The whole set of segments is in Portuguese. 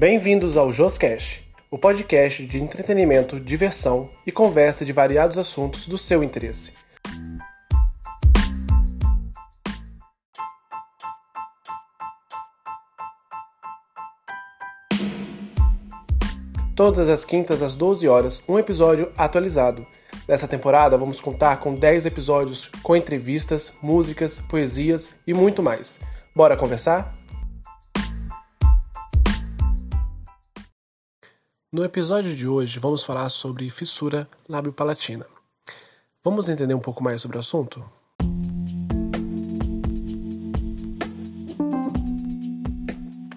Bem-vindos ao Joscast, o podcast de entretenimento, diversão e conversa de variados assuntos do seu interesse. Todas as quintas às 12 horas, um episódio atualizado. Nessa temporada, vamos contar com 10 episódios com entrevistas, músicas, poesias e muito mais. Bora conversar? No episódio de hoje, vamos falar sobre fissura lábio-palatina. Vamos entender um pouco mais sobre o assunto?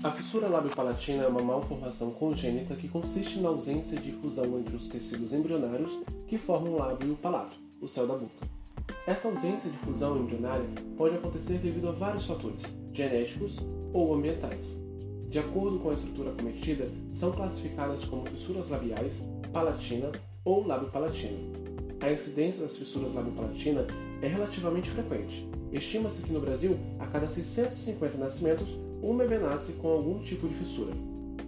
A fissura lábio-palatina é uma malformação congênita que consiste na ausência de fusão entre os tecidos embrionários que formam o lábio e o palato, o céu da boca. Esta ausência de fusão embrionária pode acontecer devido a vários fatores, genéticos ou ambientais. De acordo com a estrutura acometida, são classificadas como fissuras labiais, palatina ou lábio-palatina. A incidência das fissuras lábio-palatina é relativamente frequente. Estima-se que no Brasil, a cada 650 nascimentos, um bebê nasce com algum tipo de fissura.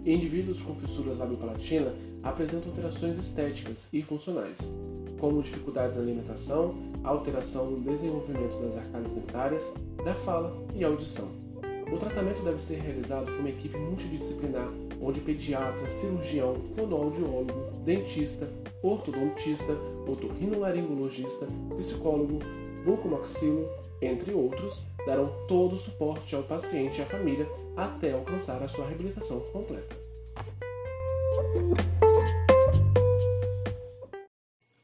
Indivíduos com fissuras lábio-palatina apresentam alterações estéticas e funcionais, como dificuldades na alimentação, alteração no desenvolvimento das arcádias dentárias, da fala e audição. O tratamento deve ser realizado por uma equipe multidisciplinar, onde pediatra, cirurgião, fonoaudiólogo, dentista, ortodontista, otorrinolaringologista, psicólogo, bucomaxilo, entre outros, darão todo o suporte ao paciente e à família até alcançar a sua reabilitação completa.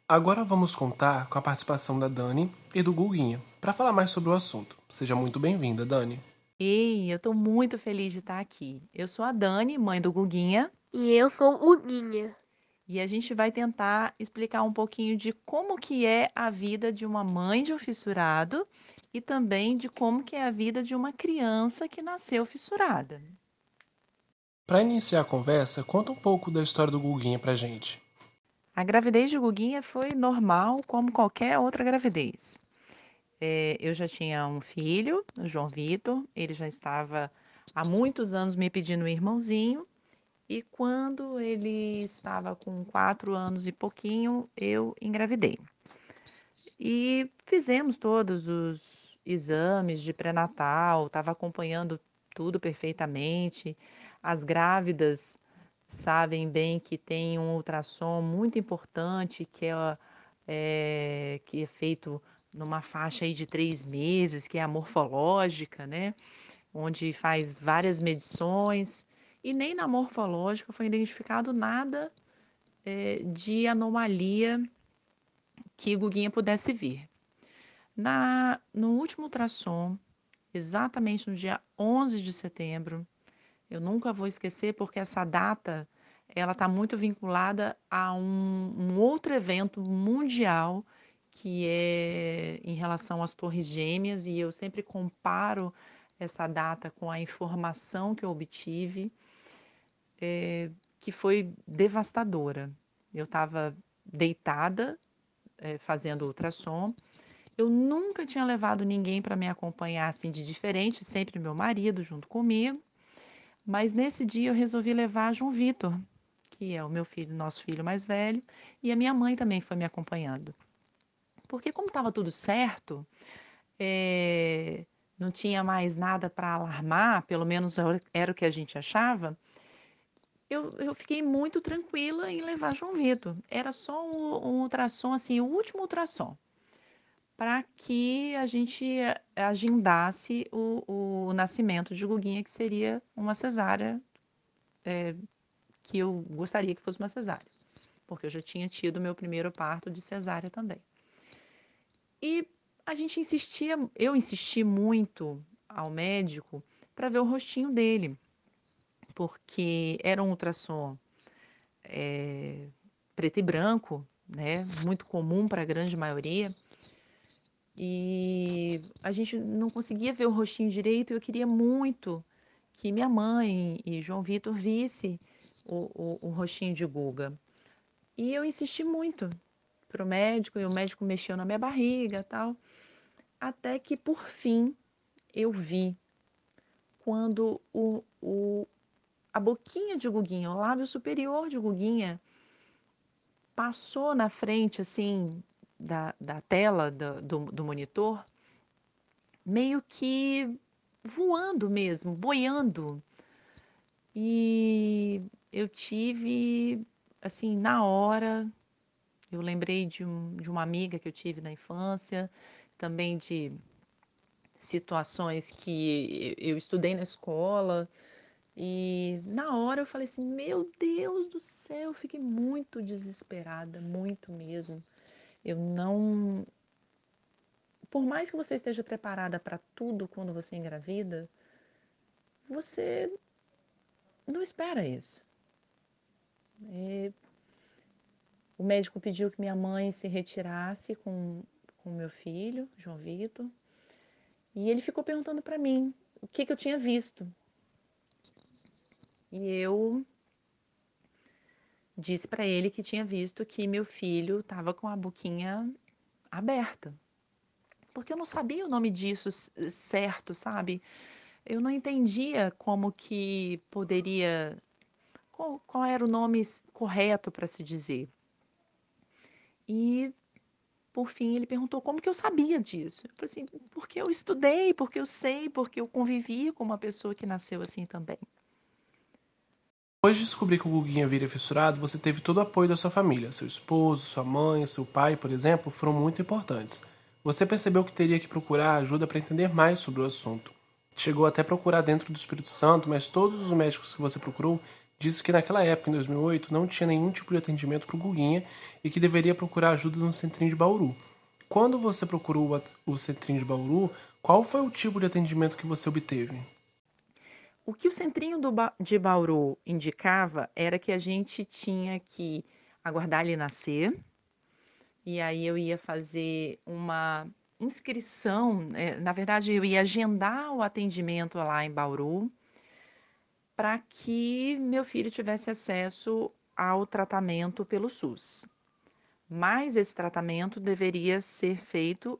Agora vamos contar com a participação da Dani e do Guguinha para falar mais sobre o assunto. Seja muito bem-vinda, Dani. Ei, eu tô muito feliz de estar aqui. Eu sou a Dani, mãe do Guguinha, E eu sou o Ninha. e a gente vai tentar explicar um pouquinho de como que é a vida de uma mãe de um fissurado e também de como que é a vida de uma criança que nasceu fissurada. Para iniciar a conversa, conta um pouco da história do Guguinha pra gente. A gravidez de Guguinha foi normal, como qualquer outra gravidez. É, eu já tinha um filho, o João Vitor, ele já estava há muitos anos me pedindo um irmãozinho, e quando ele estava com quatro anos e pouquinho, eu engravidei. E fizemos todos os exames de pré-natal, estava acompanhando tudo perfeitamente. As grávidas sabem bem que tem um ultrassom muito importante que é, é, que é feito numa faixa aí de três meses, que é a morfológica, né? Onde faz várias medições e nem na morfológica foi identificado nada é, de anomalia que Guguinha pudesse vir. Na, no último ultrassom, exatamente no dia 11 de setembro, eu nunca vou esquecer porque essa data ela está muito vinculada a um, um outro evento mundial que é em relação às Torres Gêmeas e eu sempre comparo essa data com a informação que eu obtive, é, que foi devastadora. Eu estava deitada é, fazendo ultrassom. Eu nunca tinha levado ninguém para me acompanhar assim de diferente, sempre meu marido junto comigo. Mas nesse dia eu resolvi levar João Vitor, que é o meu filho, nosso filho mais velho, e a minha mãe também foi me acompanhando. Porque como estava tudo certo, é, não tinha mais nada para alarmar, pelo menos era o que a gente achava, eu, eu, fiquei muito tranquila em levar João Vitor. Era só um, um ultrassom, assim, o último ultrassom, para que a gente agendasse o, o, nascimento de Guguinha, que seria uma cesárea, é, que eu gostaria que fosse uma cesárea, porque eu já tinha tido meu primeiro parto de cesárea também. E a gente insistia, eu insisti muito ao médico para ver o rostinho dele porque era um ultrassom é, preto e branco, né? Muito comum para a grande maioria. E a gente não conseguia ver o rostinho direito. E eu queria muito que minha mãe e João Vitor visse o, o, o rostinho de Guga. E eu insisti muito para o médico, e o médico mexeu na minha barriga tal. Até que, por fim, eu vi quando o, o, a boquinha de Guguinha, o lábio superior de Guguinha, passou na frente, assim, da, da tela do, do, do monitor, meio que voando mesmo, boiando. E eu tive, assim, na hora, eu lembrei de, um, de uma amiga que eu tive na infância, também de situações que eu estudei na escola. E na hora eu falei assim: Meu Deus do céu, eu fiquei muito desesperada, muito mesmo. Eu não. Por mais que você esteja preparada para tudo quando você engravida, você não espera isso. E o médico pediu que minha mãe se retirasse com o meu filho, João Vitor, e ele ficou perguntando para mim o que, que eu tinha visto. E eu disse para ele que tinha visto que meu filho estava com a boquinha aberta. Porque eu não sabia o nome disso certo, sabe? Eu não entendia como que poderia. Qual, qual era o nome correto para se dizer. E, por fim, ele perguntou como que eu sabia disso. Eu falei assim: porque eu estudei, porque eu sei, porque eu convivi com uma pessoa que nasceu assim também. Depois de descobrir que o Guguinha vira fissurado, você teve todo o apoio da sua família. Seu esposo, sua mãe, seu pai, por exemplo, foram muito importantes. Você percebeu que teria que procurar ajuda para entender mais sobre o assunto. Chegou até procurar dentro do Espírito Santo, mas todos os médicos que você procurou disse que naquela época, em 2008, não tinha nenhum tipo de atendimento para o Guguinha e que deveria procurar ajuda no Centrinho de Bauru. Quando você procurou o Centrinho de Bauru, qual foi o tipo de atendimento que você obteve? O que o centrinho ba de Bauru indicava era que a gente tinha que aguardar ele nascer, e aí eu ia fazer uma inscrição, né, na verdade eu ia agendar o atendimento lá em Bauru, para que meu filho tivesse acesso ao tratamento pelo SUS. Mas esse tratamento deveria ser feito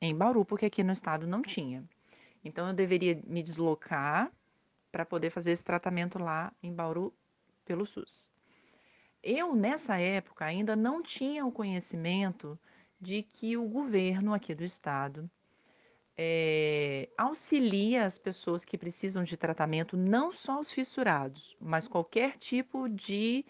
em Bauru, porque aqui no estado não tinha. Então eu deveria me deslocar para poder fazer esse tratamento lá em Bauru pelo SUS. Eu, nessa época, ainda não tinha o conhecimento de que o governo aqui do estado é, auxilia as pessoas que precisam de tratamento, não só os fissurados, mas qualquer tipo de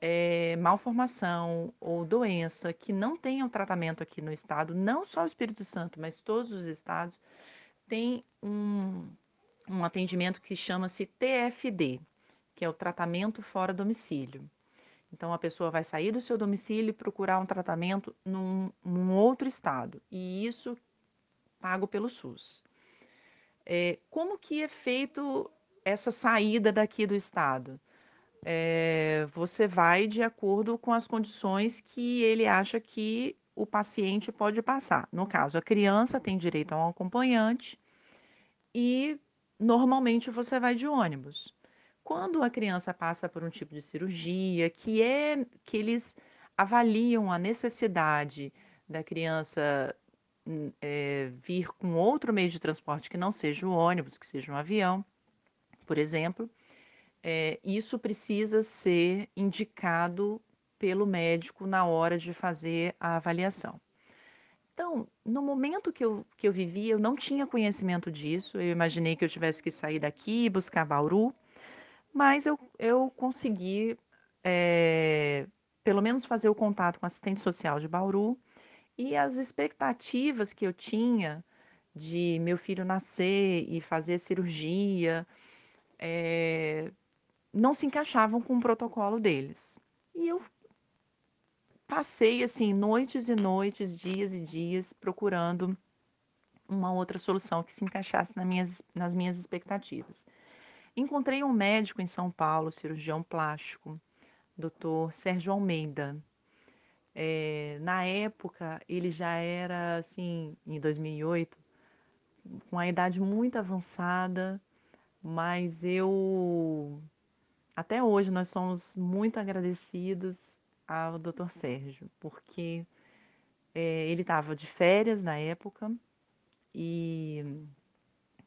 é, malformação ou doença que não tenham tratamento aqui no estado, não só o Espírito Santo, mas todos os estados, tem um, um atendimento que chama-se TFD, que é o tratamento fora domicílio. Então, a pessoa vai sair do seu domicílio e procurar um tratamento num, num outro estado, e isso pago pelo SUS. É, como que é feito essa saída daqui do estado? É, você vai de acordo com as condições que ele acha que o paciente pode passar. No caso, a criança tem direito a um acompanhante e normalmente você vai de ônibus. Quando a criança passa por um tipo de cirurgia, que é que eles avaliam a necessidade da criança é, vir com outro meio de transporte que não seja o ônibus, que seja um avião, por exemplo, é, isso precisa ser indicado pelo médico na hora de fazer a avaliação. Então, no momento que eu, que eu vivi, eu não tinha conhecimento disso. Eu imaginei que eu tivesse que sair daqui e buscar Bauru, mas eu, eu consegui, é, pelo menos, fazer o contato com a assistente social de Bauru e as expectativas que eu tinha de meu filho nascer e fazer cirurgia é, não se encaixavam com o protocolo deles. E eu passei assim noites e noites, dias e dias procurando uma outra solução que se encaixasse nas minhas, nas minhas expectativas. Encontrei um médico em São Paulo, cirurgião plástico, Dr. Sérgio Almeida. É, na época, ele já era, assim, em 2008, com a idade muito avançada, mas eu. Até hoje nós somos muito agradecidos ao Dr. Sérgio, porque é, ele estava de férias na época, e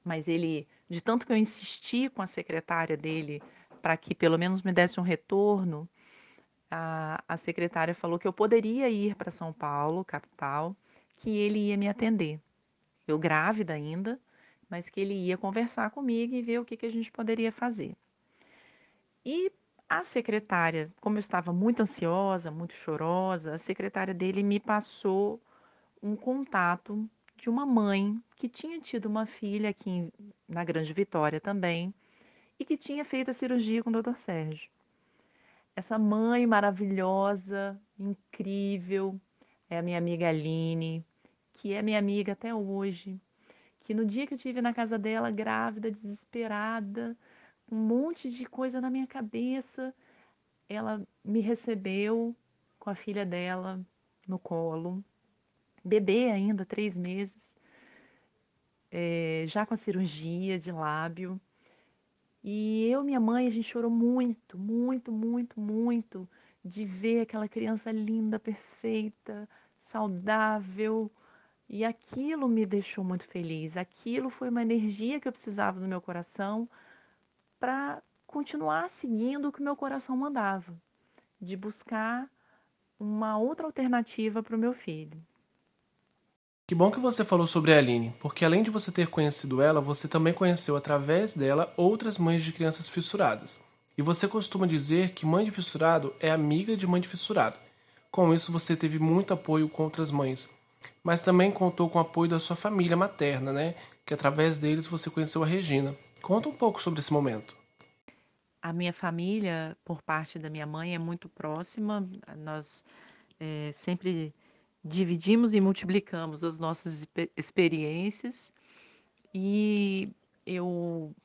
mas ele, de tanto que eu insisti com a secretária dele para que pelo menos me desse um retorno, a, a secretária falou que eu poderia ir para São Paulo, capital, que ele ia me atender. Eu grávida ainda, mas que ele ia conversar comigo e ver o que, que a gente poderia fazer. E a secretária, como eu estava muito ansiosa, muito chorosa, a secretária dele me passou um contato de uma mãe que tinha tido uma filha aqui na Grande Vitória também e que tinha feito a cirurgia com o Dr. Sérgio. Essa mãe maravilhosa, incrível, é a minha amiga Aline, que é minha amiga até hoje, que no dia que eu estive na casa dela, grávida, desesperada, um monte de coisa na minha cabeça. Ela me recebeu com a filha dela no colo, bebê ainda, três meses, é, já com a cirurgia de lábio. E eu minha mãe, a gente chorou muito, muito, muito, muito de ver aquela criança linda, perfeita, saudável. E aquilo me deixou muito feliz. Aquilo foi uma energia que eu precisava no meu coração para continuar seguindo o que meu coração mandava, de buscar uma outra alternativa para o meu filho. Que bom que você falou sobre a Aline, porque além de você ter conhecido ela, você também conheceu através dela outras mães de crianças fissuradas. E você costuma dizer que mãe de fissurado é amiga de mãe de fissurado. Com isso, você teve muito apoio com outras mães, mas também contou com o apoio da sua família materna, né? Que através deles você conheceu a Regina. Conta um pouco sobre esse momento. A minha família, por parte da minha mãe, é muito próxima. Nós é, sempre dividimos e multiplicamos as nossas experiências. E eu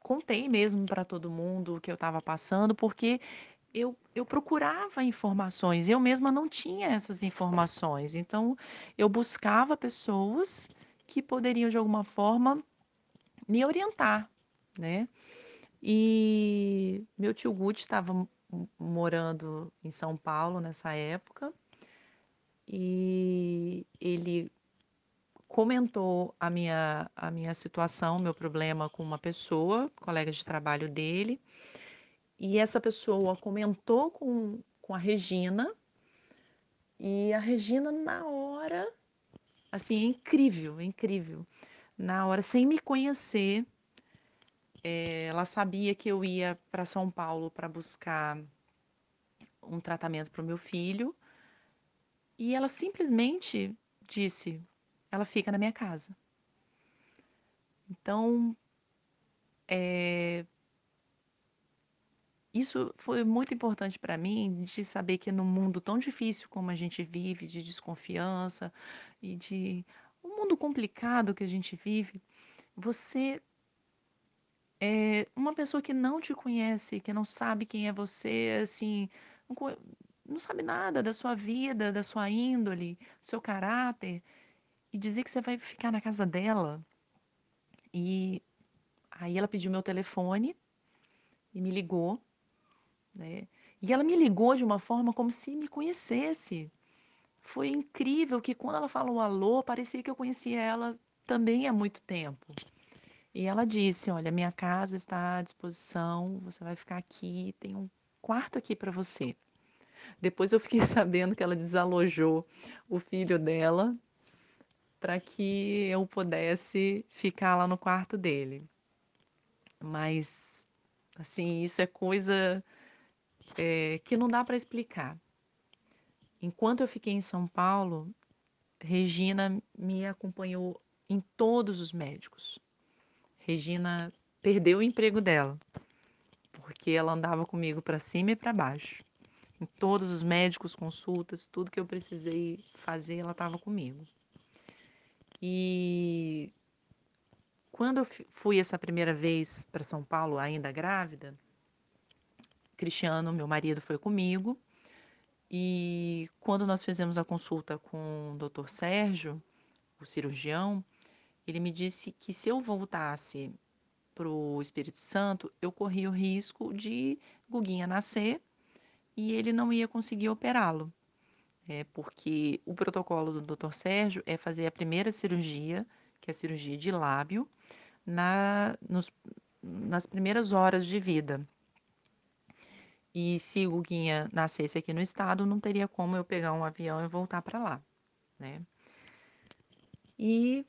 contei mesmo para todo mundo o que eu estava passando, porque eu, eu procurava informações, eu mesma não tinha essas informações. Então, eu buscava pessoas que poderiam, de alguma forma, me orientar, né? E meu tio Guti estava morando em São Paulo nessa época e ele comentou a minha, a minha situação, meu problema com uma pessoa, colega de trabalho dele, e essa pessoa comentou com, com a Regina, e a Regina, na hora, assim, é incrível, é incrível. Na hora, sem me conhecer, é, ela sabia que eu ia para São Paulo para buscar um tratamento para o meu filho e ela simplesmente disse: ela fica na minha casa. Então, é, isso foi muito importante para mim de saber que no mundo tão difícil como a gente vive, de desconfiança e de um mundo complicado que a gente vive, você é, uma pessoa que não te conhece, que não sabe quem é você, assim, não sabe nada da sua vida, da sua índole, do seu caráter, e dizer que você vai ficar na casa dela. E aí ela pediu meu telefone e me ligou, né? E ela me ligou de uma forma como se me conhecesse. Foi incrível que quando ela falou alô, parecia que eu conhecia ela também há muito tempo. E ela disse: Olha, minha casa está à disposição, você vai ficar aqui, tem um quarto aqui para você. Depois eu fiquei sabendo que ela desalojou o filho dela para que eu pudesse ficar lá no quarto dele. Mas, assim, isso é coisa é, que não dá para explicar. Enquanto eu fiquei em São Paulo, Regina me acompanhou em todos os médicos. Regina perdeu o emprego dela, porque ela andava comigo para cima e para baixo. Em todos os médicos, consultas, tudo que eu precisei fazer, ela estava comigo. E quando eu fui essa primeira vez para São Paulo, ainda grávida, Cristiano, meu marido, foi comigo. E quando nós fizemos a consulta com o Dr. Sérgio, o cirurgião, ele me disse que se eu voltasse para o Espírito Santo, eu corria o risco de Guguinha nascer e ele não ia conseguir operá-lo. É, porque o protocolo do Dr. Sérgio é fazer a primeira cirurgia, que é a cirurgia de lábio, na, nos, nas primeiras horas de vida. E se o Guguinha nascesse aqui no estado, não teria como eu pegar um avião e voltar para lá, né? E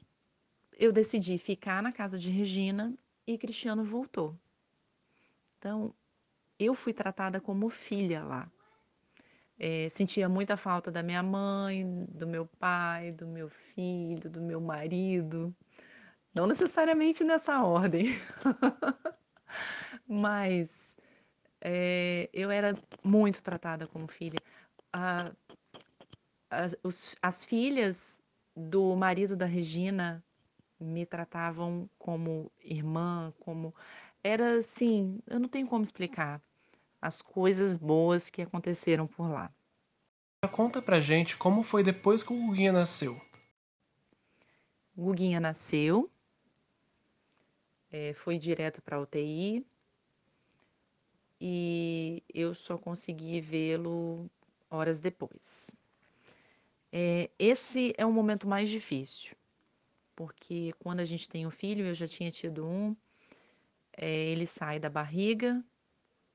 eu decidi ficar na casa de Regina e Cristiano voltou. Então, eu fui tratada como filha lá. É, sentia muita falta da minha mãe, do meu pai, do meu filho, do meu marido. Não necessariamente nessa ordem, mas é, eu era muito tratada como filha. A, as, os, as filhas do marido da Regina me tratavam como irmã, como. Era assim, eu não tenho como explicar as coisas boas que aconteceram por lá. Conta pra gente como foi depois que o Guguinha nasceu. O Guguinha nasceu, é, foi direto para UTI e eu só consegui vê-lo horas depois. É, esse é o momento mais difícil, porque quando a gente tem um filho, eu já tinha tido um, é, ele sai da barriga,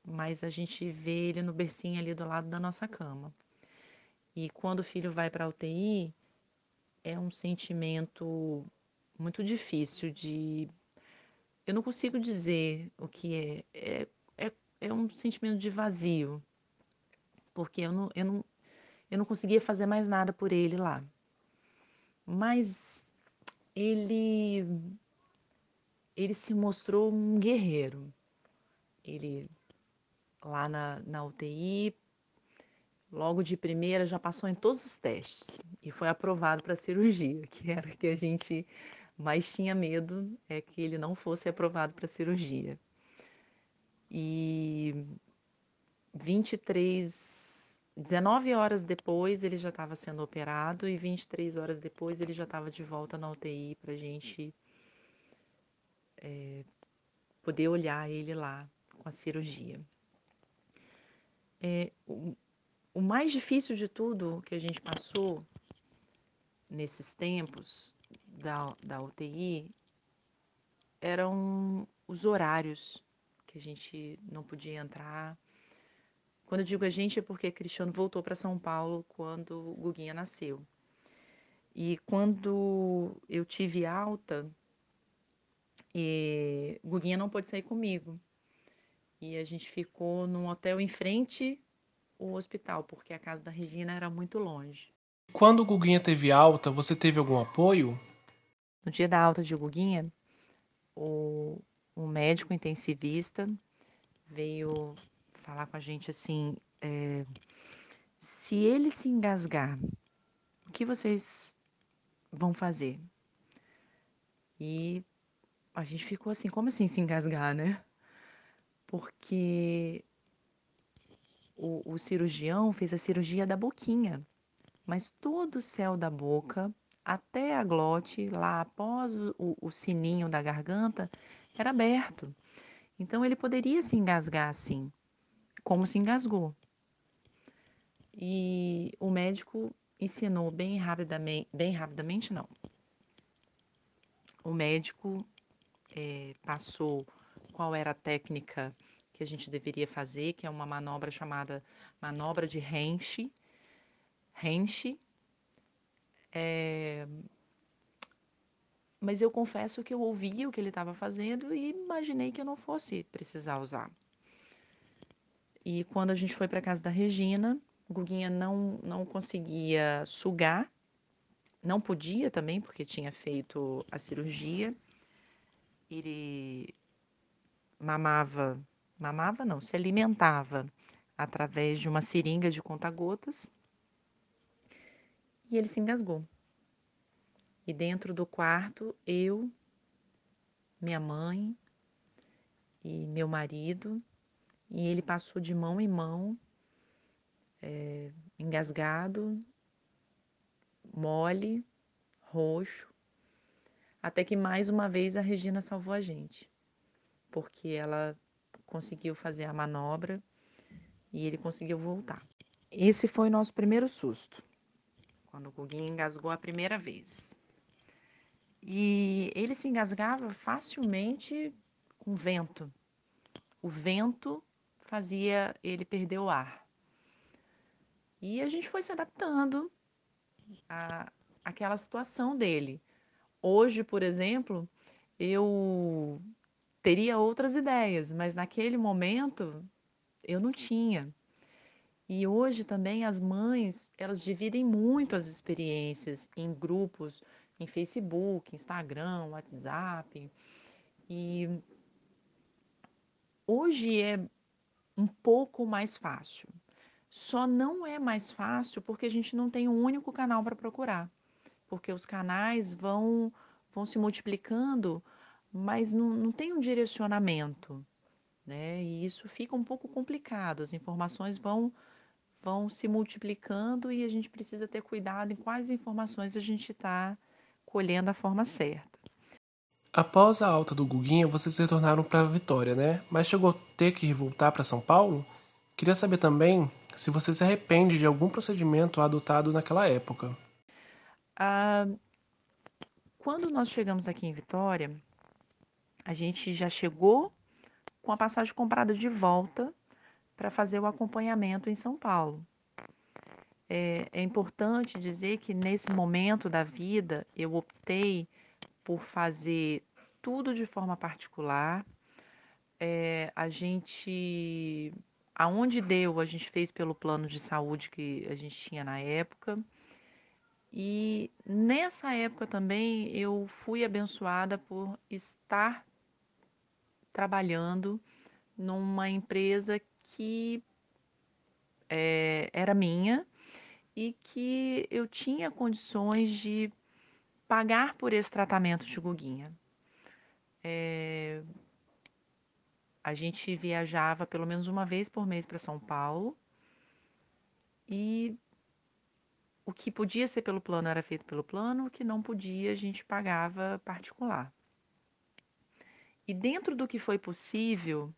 mas a gente vê ele no bercinho ali do lado da nossa cama. E quando o filho vai para a UTI, é um sentimento muito difícil de. Eu não consigo dizer o que é. É, é, é um sentimento de vazio, porque eu não, eu, não, eu não conseguia fazer mais nada por ele lá. Mas ele, ele se mostrou um guerreiro. Ele lá na, na UTI, logo de primeira já passou em todos os testes e foi aprovado para cirurgia, que era que a gente mais tinha medo é que ele não fosse aprovado para cirurgia. E 23, 19 horas depois ele já estava sendo operado e 23 horas depois ele já estava de volta na UTI para a gente é, poder olhar ele lá com a cirurgia. É, o, o mais difícil de tudo que a gente passou nesses tempos da, da UTI eram os horários que a gente não podia entrar. Quando eu digo a gente é porque Cristiano voltou para São Paulo quando Guguinha nasceu. E quando eu tive alta, e Guguinha não pôde sair comigo. E a gente ficou num hotel em frente ao hospital, porque a casa da Regina era muito longe. Quando o Guguinha teve alta, você teve algum apoio? No dia da alta de Guguinha, o, o médico intensivista veio falar com a gente assim: é, se ele se engasgar, o que vocês vão fazer? E a gente ficou assim: como assim se engasgar, né? porque o, o cirurgião fez a cirurgia da boquinha, mas todo o céu da boca, até a glote, lá após o, o sininho da garganta, era aberto. Então ele poderia se engasgar assim, como se engasgou. E o médico ensinou bem rapidamente, bem rapidamente não. O médico é, passou qual era a técnica que a gente deveria fazer, que é uma manobra chamada manobra de Hensch. Hensch. É... Mas eu confesso que eu ouvi o que ele estava fazendo e imaginei que eu não fosse precisar usar. E quando a gente foi para casa da Regina, Guguinha não, não conseguia sugar, não podia também, porque tinha feito a cirurgia. Ele mamava, mamava não, se alimentava através de uma seringa de conta-gotas e ele se engasgou. E dentro do quarto, eu, minha mãe e meu marido, e ele passou de mão em mão, é, engasgado, mole, roxo, até que mais uma vez a Regina salvou a gente porque ela conseguiu fazer a manobra e ele conseguiu voltar. Esse foi o nosso primeiro susto, quando o Guguinho engasgou a primeira vez. E ele se engasgava facilmente com vento. O vento fazia ele perder o ar. E a gente foi se adaptando à, àquela situação dele. Hoje, por exemplo, eu teria outras ideias, mas naquele momento eu não tinha. E hoje também as mães, elas dividem muito as experiências em grupos, em Facebook, Instagram, WhatsApp. E hoje é um pouco mais fácil. Só não é mais fácil porque a gente não tem um único canal para procurar. Porque os canais vão, vão se multiplicando, mas não, não tem um direcionamento. Né? E isso fica um pouco complicado. As informações vão, vão se multiplicando e a gente precisa ter cuidado em quais informações a gente está colhendo da forma certa. Após a alta do Guguinha, vocês retornaram para Vitória, né? Mas chegou a ter que voltar para São Paulo? Queria saber também se você se arrepende de algum procedimento adotado naquela época. Ah, quando nós chegamos aqui em Vitória, a gente já chegou com a passagem comprada de volta para fazer o acompanhamento em São Paulo. É, é importante dizer que nesse momento da vida eu optei por fazer tudo de forma particular. É, a gente, aonde deu, a gente fez pelo plano de saúde que a gente tinha na época. E nessa época também eu fui abençoada por estar trabalhando numa empresa que é, era minha e que eu tinha condições de pagar por esse tratamento de Guguinha. É, a gente viajava pelo menos uma vez por mês para São Paulo e o que podia ser pelo plano era feito pelo plano, o que não podia a gente pagava particular. E dentro do que foi possível,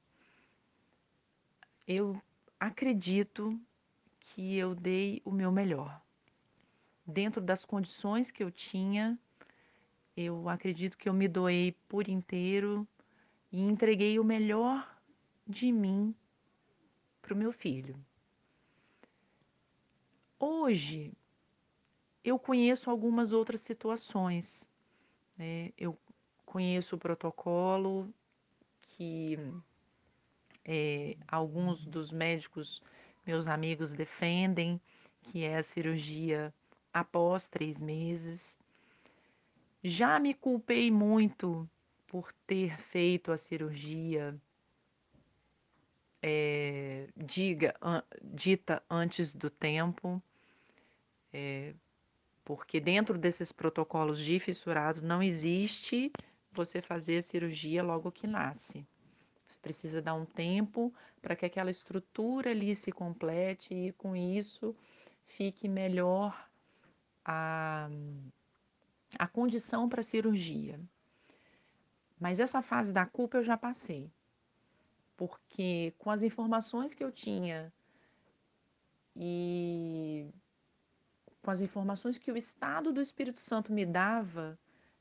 eu acredito que eu dei o meu melhor. Dentro das condições que eu tinha, eu acredito que eu me doei por inteiro e entreguei o melhor de mim para o meu filho. Hoje, eu conheço algumas outras situações. Né? Eu conheço o protocolo que é, alguns dos médicos, meus amigos, defendem, que é a cirurgia após três meses. Já me culpei muito por ter feito a cirurgia é, diga, an, dita antes do tempo, é, porque dentro desses protocolos de fissurado não existe você fazer a cirurgia logo que nasce. Você precisa dar um tempo para que aquela estrutura ali se complete e com isso fique melhor a a condição para a cirurgia. Mas essa fase da culpa eu já passei. Porque com as informações que eu tinha e com as informações que o estado do Espírito Santo me dava,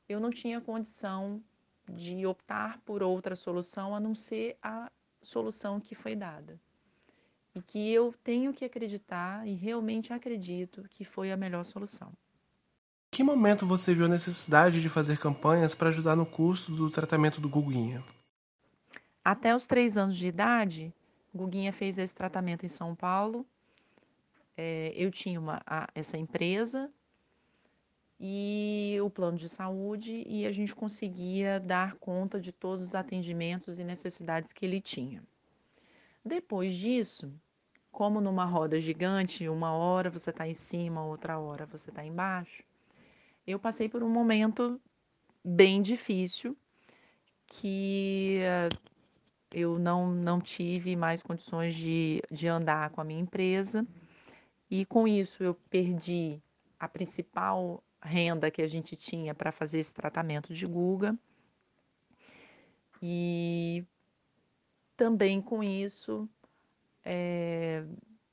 eu não tinha condição de optar por outra solução a não ser a solução que foi dada. E que eu tenho que acreditar e realmente acredito que foi a melhor solução que momento você viu a necessidade de fazer campanhas para ajudar no custo do tratamento do Guguinha? Até os três anos de idade, Guguinha fez esse tratamento em São Paulo. É, eu tinha uma, a, essa empresa e o plano de saúde e a gente conseguia dar conta de todos os atendimentos e necessidades que ele tinha. Depois disso, como numa roda gigante, uma hora você está em cima, outra hora você está embaixo, eu passei por um momento bem difícil que eh, eu não, não tive mais condições de, de andar com a minha empresa e com isso eu perdi a principal renda que a gente tinha para fazer esse tratamento de Guga e também com isso é,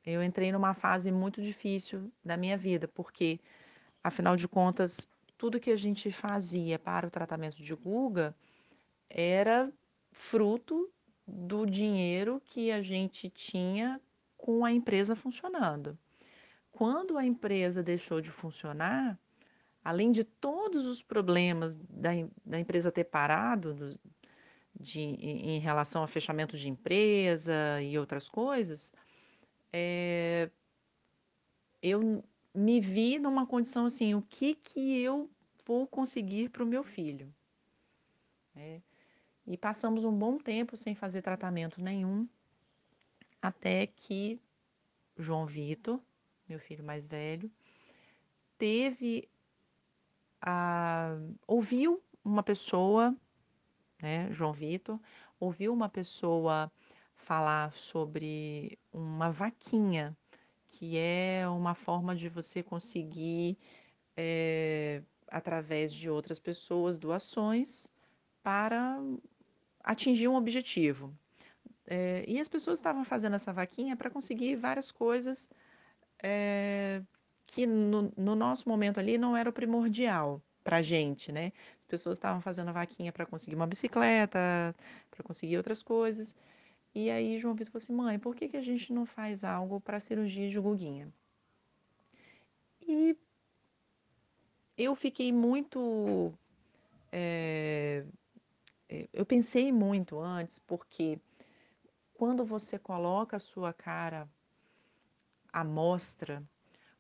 eu entrei numa fase muito difícil da minha vida porque Afinal de contas, tudo que a gente fazia para o tratamento de Guga era fruto do dinheiro que a gente tinha com a empresa funcionando. Quando a empresa deixou de funcionar, além de todos os problemas da, da empresa ter parado do, de, em, relação a fechamento de empresa e outras coisas, é, eu me vi numa condição assim, o que que eu vou conseguir para o meu filho? É, e passamos um bom tempo sem fazer tratamento nenhum, até que João Vitor, meu filho mais velho, teve a, ouviu uma pessoa, né, João Vitor, ouviu uma pessoa falar sobre uma vaquinha que é uma forma de você conseguir, é, através de outras pessoas, doações para atingir um objetivo. É, e as pessoas estavam fazendo essa vaquinha para conseguir várias coisas é, que no, no, nosso momento ali não era o primordial para gente, né? As pessoas estavam fazendo vaquinha para conseguir uma bicicleta, para conseguir outras coisas. E aí João Vitor falou assim, mãe, por que, que a gente não faz algo para cirurgia de Guguinha? E eu fiquei muito. É, eu pensei muito antes, porque quando você coloca a sua cara à mostra,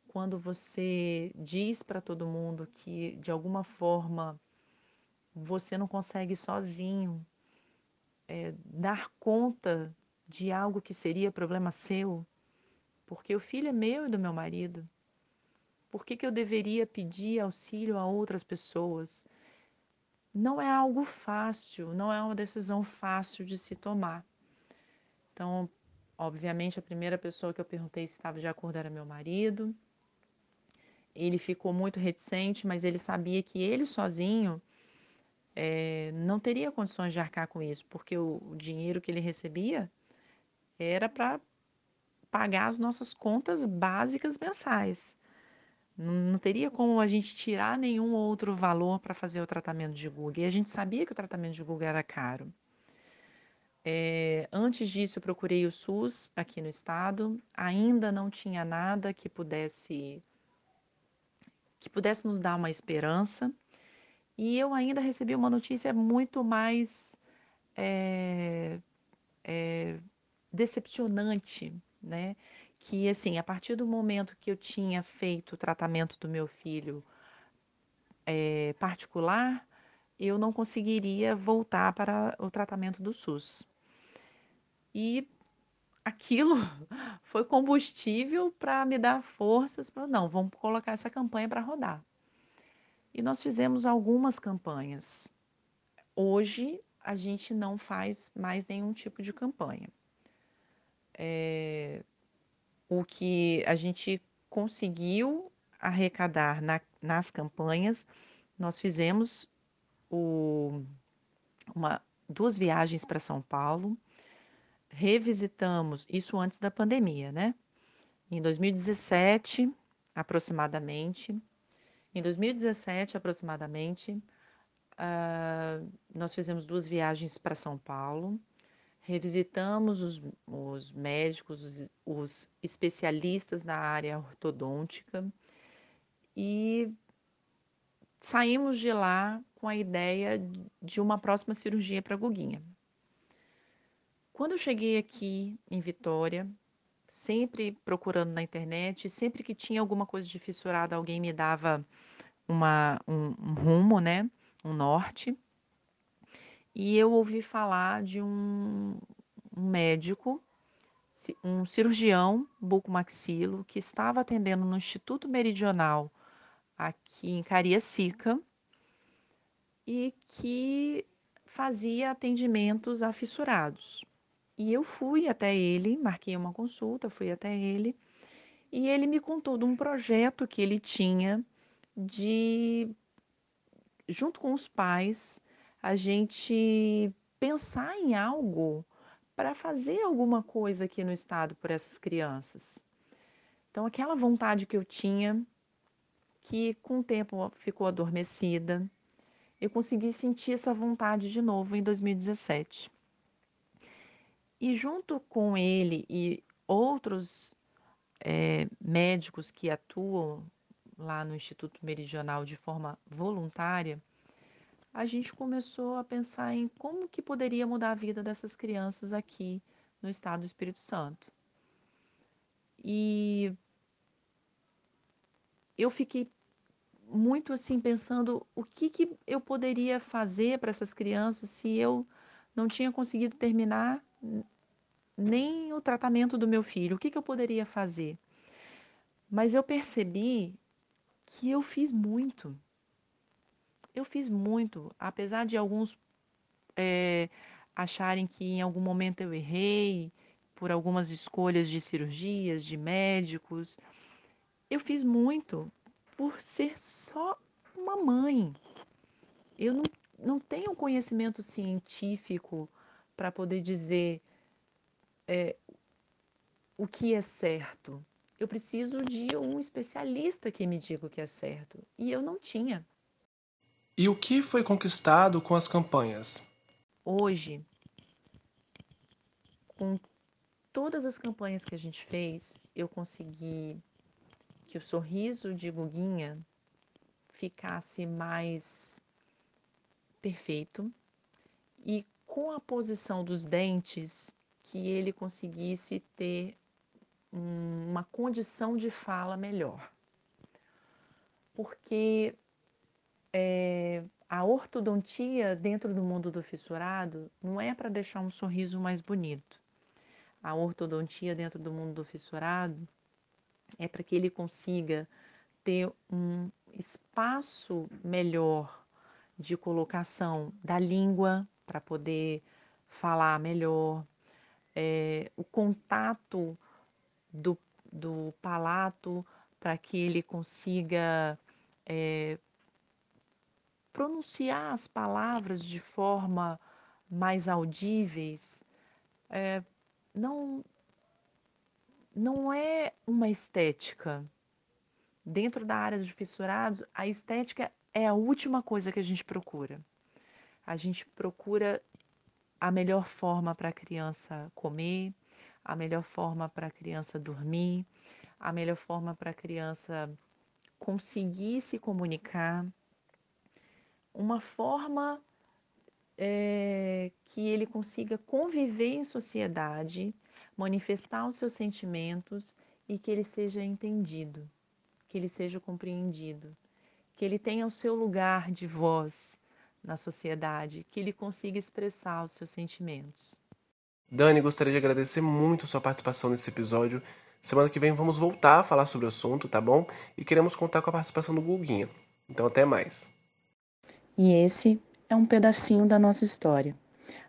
quando você diz para todo mundo que de alguma forma você não consegue sozinho é, dar conta de algo que seria problema seu, porque o filho é meu e do meu marido. Por que, que eu deveria pedir auxílio a outras pessoas? Não é algo fácil, não é uma decisão fácil de se tomar. Então, obviamente, a primeira pessoa que eu perguntei se estava de acordo era meu marido. Ele ficou muito reticente, mas ele sabia que ele sozinho é, não teria condições de arcar com isso, porque o, o dinheiro que ele recebia era para pagar as nossas contas básicas mensais. Não, não, teria como a gente tirar nenhum outro valor para fazer o tratamento de Google. E a gente sabia que o tratamento de Google era caro. É, antes disso, eu procurei o SUS aqui no estado. Ainda não tinha nada que pudesse que pudesse nos dar uma esperança. E eu ainda recebi uma notícia muito mais é, é, decepcionante, né? Que assim, a partir do momento que eu tinha feito o tratamento do meu filho particular, eu não conseguiria voltar para o tratamento do SUS. E aquilo foi combustível para me dar forças para não, vamos colocar essa campanha para rodar. E nós fizemos algumas campanhas. Hoje a gente não faz mais nenhum tipo de campanha. É, o que a gente conseguiu arrecadar na, nas campanhas, nós fizemos o, uma, duas viagens para São Paulo, revisitamos isso antes da pandemia, né? Em 2017, aproximadamente, em 2017, aproximadamente, uh, nós fizemos duas viagens para São Paulo, revisitamos os, os médicos, os, os especialistas na área ortodôntica e saímos de lá com a ideia de uma próxima cirurgia para a Guguinha. Quando eu cheguei aqui em Vitória, sempre procurando na internet, sempre que tinha alguma coisa de fissurado, alguém me dava uma, um, um rumo, né? Um norte. E eu ouvi falar de um, um médico, um cirurgião bucomaxilo, que estava atendendo no Instituto Meridional aqui em Cariacica e que fazia atendimentos a fissurados. E eu fui até ele, marquei uma consulta, fui até ele, e ele me contou de um projeto que ele tinha de, junto com os pais, a gente pensar em algo para fazer alguma coisa aqui no estado por essas crianças. Então, aquela vontade que eu tinha, que com o tempo ficou adormecida, eu consegui sentir essa vontade de novo em 2017. E junto com ele e outros é, médicos que atuam lá no Instituto Meridional de forma voluntária, a gente começou a pensar em como que poderia mudar a vida dessas crianças aqui no estado do Espírito Santo. E eu fiquei muito assim pensando o que, que eu poderia fazer para essas crianças se eu não tinha conseguido terminar nem o tratamento do meu filho. O que, que eu poderia fazer? Mas eu percebi que eu fiz muito. Eu fiz muito, apesar de alguns é, acharem que em algum momento eu errei por algumas escolhas de cirurgias, de médicos. Eu fiz muito por ser só uma mãe. Eu não, não tenho conhecimento científico para poder dizer é, o que é certo. Eu preciso de um especialista que me diga o que é certo. E eu não tinha. E o que foi conquistado com as campanhas? Hoje, com todas as campanhas que a gente fez, eu consegui que o sorriso de Guguinha ficasse mais perfeito e com a posição dos dentes que ele conseguisse ter uma condição de fala melhor. Porque é, a ortodontia dentro do mundo do fissurado não é para deixar um sorriso mais bonito. A ortodontia dentro do mundo do fissurado é para que ele consiga ter um espaço melhor de colocação da língua para poder falar melhor, é, o contato do, do palato para que ele consiga é, pronunciar as palavras de forma mais audíveis. É, não, não é uma estética. Dentro da área dos fissurados, a estética é a última coisa que a gente procura. A gente procura a melhor forma para a criança comer, a melhor forma para a criança dormir, a melhor forma para a criança conseguir se comunicar, uma forma é, que ele consiga conviver em sociedade manifestar os seus sentimentos e que ele seja entendido, que ele seja compreendido, que ele tenha o seu lugar de voz na sociedade, que ele consiga expressar os seus sentimentos. Dani, gostaria de agradecer muito a sua participação nesse episódio. Semana que vem vamos voltar a falar sobre o assunto, tá bom? E queremos contar com a participação do Guguinha. Então até mais. E esse é um pedacinho da nossa história.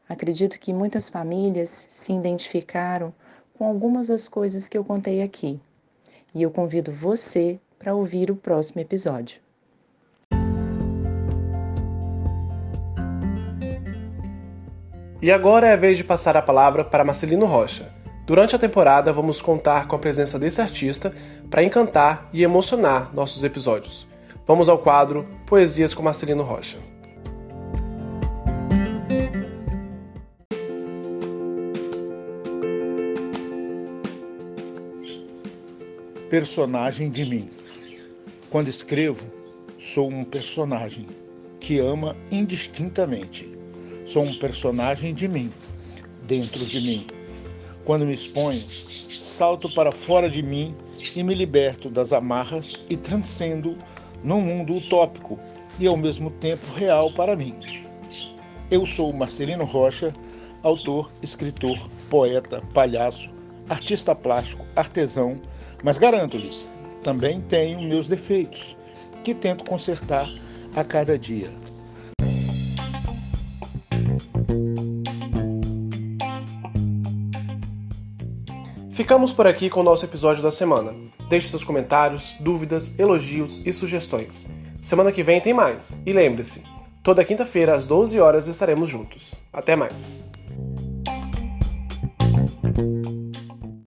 Acredito que muitas famílias se identificaram com algumas das coisas que eu contei aqui. E eu convido você para ouvir o próximo episódio. E agora é a vez de passar a palavra para Marcelino Rocha. Durante a temporada, vamos contar com a presença desse artista para encantar e emocionar nossos episódios. Vamos ao quadro Poesias com Marcelino Rocha. personagem de mim. Quando escrevo, sou um personagem que ama indistintamente. Sou um personagem de mim, dentro de mim. Quando me exponho, salto para fora de mim e me liberto das amarras e transcendo num mundo utópico e ao mesmo tempo real para mim. Eu sou Marcelino Rocha, autor, escritor, poeta, palhaço, artista plástico, artesão, mas garanto-lhes, também tenho meus defeitos, que tento consertar a cada dia. Ficamos por aqui com o nosso episódio da semana. Deixe seus comentários, dúvidas, elogios e sugestões. Semana que vem tem mais. E lembre-se, toda quinta-feira às 12 horas estaremos juntos. Até mais.